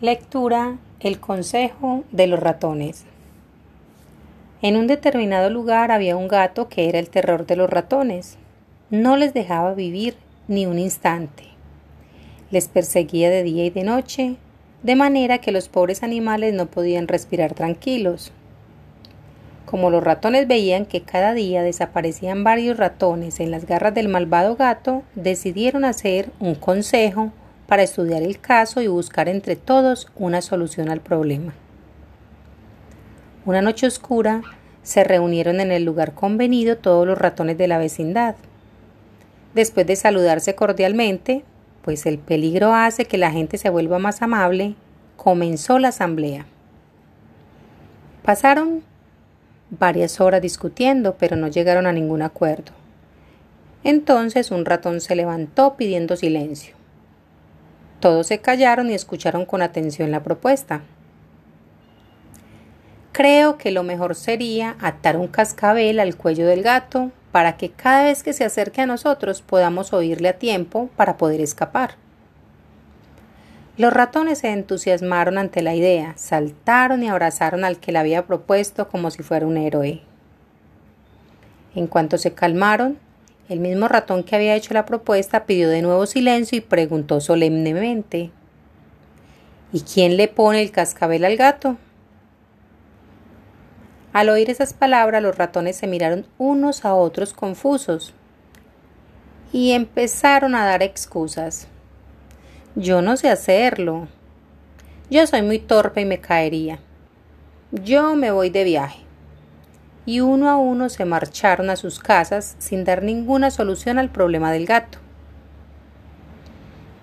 Lectura El consejo de los ratones. En un determinado lugar había un gato que era el terror de los ratones. No les dejaba vivir ni un instante. Les perseguía de día y de noche, de manera que los pobres animales no podían respirar tranquilos. Como los ratones veían que cada día desaparecían varios ratones en las garras del malvado gato, decidieron hacer un consejo para estudiar el caso y buscar entre todos una solución al problema. Una noche oscura se reunieron en el lugar convenido todos los ratones de la vecindad. Después de saludarse cordialmente, pues el peligro hace que la gente se vuelva más amable, comenzó la asamblea. Pasaron varias horas discutiendo, pero no llegaron a ningún acuerdo. Entonces un ratón se levantó pidiendo silencio. Todos se callaron y escucharon con atención la propuesta. Creo que lo mejor sería atar un cascabel al cuello del gato para que cada vez que se acerque a nosotros podamos oírle a tiempo para poder escapar. Los ratones se entusiasmaron ante la idea, saltaron y abrazaron al que la había propuesto como si fuera un héroe. En cuanto se calmaron, el mismo ratón que había hecho la propuesta pidió de nuevo silencio y preguntó solemnemente ¿Y quién le pone el cascabel al gato? Al oír esas palabras los ratones se miraron unos a otros confusos y empezaron a dar excusas. Yo no sé hacerlo. Yo soy muy torpe y me caería. Yo me voy de viaje y uno a uno se marcharon a sus casas sin dar ninguna solución al problema del gato.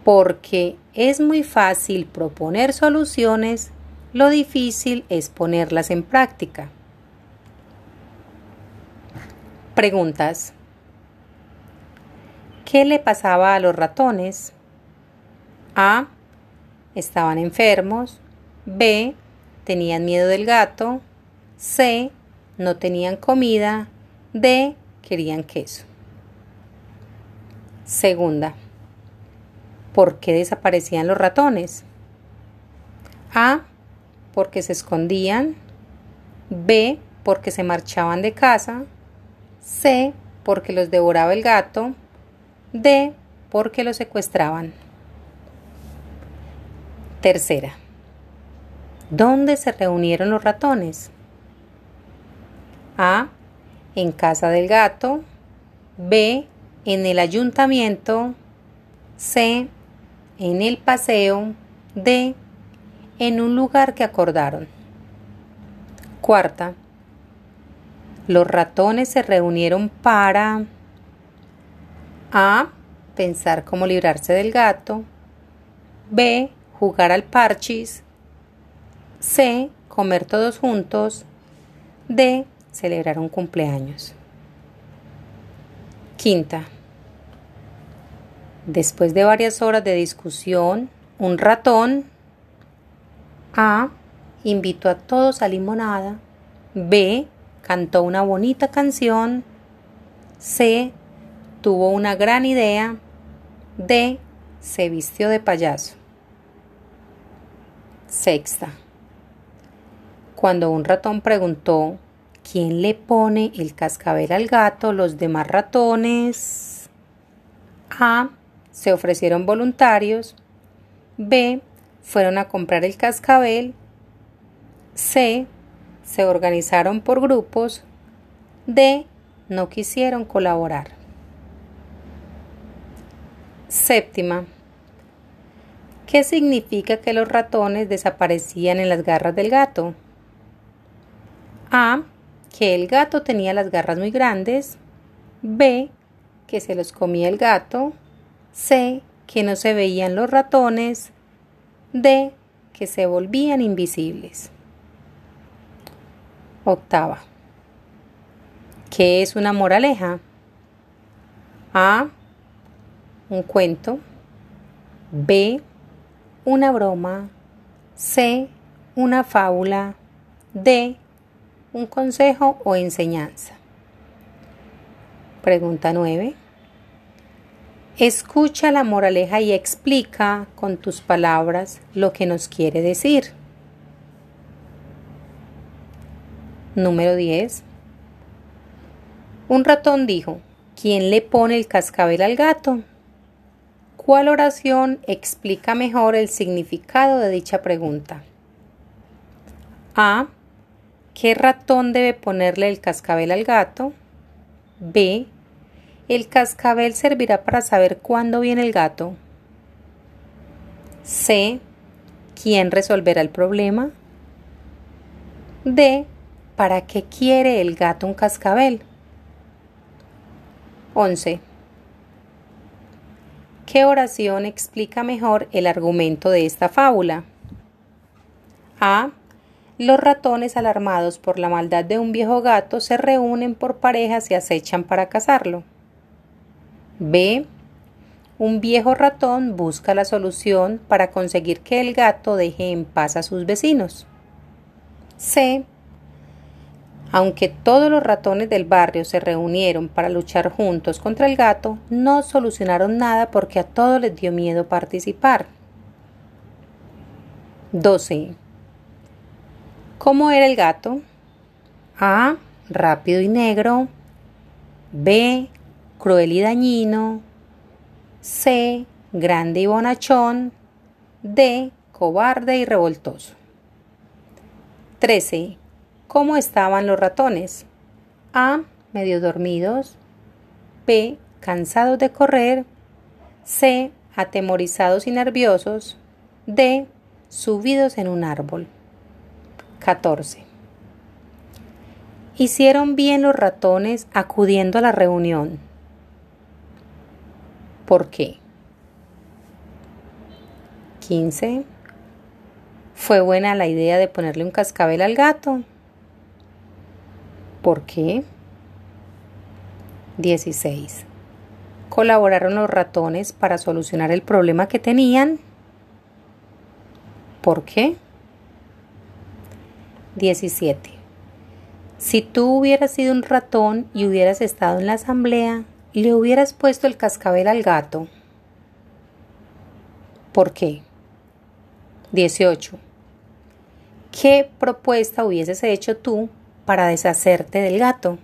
Porque es muy fácil proponer soluciones, lo difícil es ponerlas en práctica. Preguntas. ¿Qué le pasaba a los ratones? A. Estaban enfermos. B. Tenían miedo del gato. C no tenían comida, D, querían queso. Segunda, ¿por qué desaparecían los ratones? A, porque se escondían, B, porque se marchaban de casa, C, porque los devoraba el gato, D, porque los secuestraban. Tercera, ¿dónde se reunieron los ratones? A. En casa del gato. B. En el ayuntamiento. C. En el paseo. D. En un lugar que acordaron. Cuarta. Los ratones se reunieron para A. Pensar cómo librarse del gato. B. Jugar al parchis. C. Comer todos juntos. D celebrar un cumpleaños. Quinta. Después de varias horas de discusión, un ratón A invitó a todos a limonada, B cantó una bonita canción, C tuvo una gran idea, D se vistió de payaso. Sexta. Cuando un ratón preguntó ¿Quién le pone el cascabel al gato? Los demás ratones. A. Se ofrecieron voluntarios. B. Fueron a comprar el cascabel. C. Se organizaron por grupos. D. No quisieron colaborar. Séptima. ¿Qué significa que los ratones desaparecían en las garras del gato? A que el gato tenía las garras muy grandes, B, que se los comía el gato, C, que no se veían los ratones, D, que se volvían invisibles. Octava. ¿Qué es una moraleja? A. Un cuento. B. Una broma. C. Una fábula. D un consejo o enseñanza. Pregunta 9. Escucha la moraleja y explica con tus palabras lo que nos quiere decir. Número 10. Un ratón dijo, ¿quién le pone el cascabel al gato? ¿Cuál oración explica mejor el significado de dicha pregunta? A. ¿Qué ratón debe ponerle el cascabel al gato? B. ¿El cascabel servirá para saber cuándo viene el gato? C. ¿Quién resolverá el problema? D. ¿Para qué quiere el gato un cascabel? 11. ¿Qué oración explica mejor el argumento de esta fábula? A. Los ratones alarmados por la maldad de un viejo gato se reúnen por parejas y acechan para cazarlo. B. Un viejo ratón busca la solución para conseguir que el gato deje en paz a sus vecinos. C. Aunque todos los ratones del barrio se reunieron para luchar juntos contra el gato, no solucionaron nada porque a todos les dio miedo participar. 12. ¿Cómo era el gato? A. Rápido y negro. B cruel y dañino, C, grande y bonachón, D, cobarde y revoltoso. 13. ¿Cómo estaban los ratones? A, medio dormidos, B, cansados de correr, C, atemorizados y nerviosos, D, subidos en un árbol. 14. Hicieron bien los ratones acudiendo a la reunión. ¿Por qué? 15. ¿Fue buena la idea de ponerle un cascabel al gato? ¿Por qué? 16. ¿Colaboraron los ratones para solucionar el problema que tenían? ¿Por qué? 17. Si tú hubieras sido un ratón y hubieras estado en la asamblea, le hubieras puesto el cascabel al gato. ¿Por qué? 18. ¿Qué propuesta hubieses hecho tú para deshacerte del gato?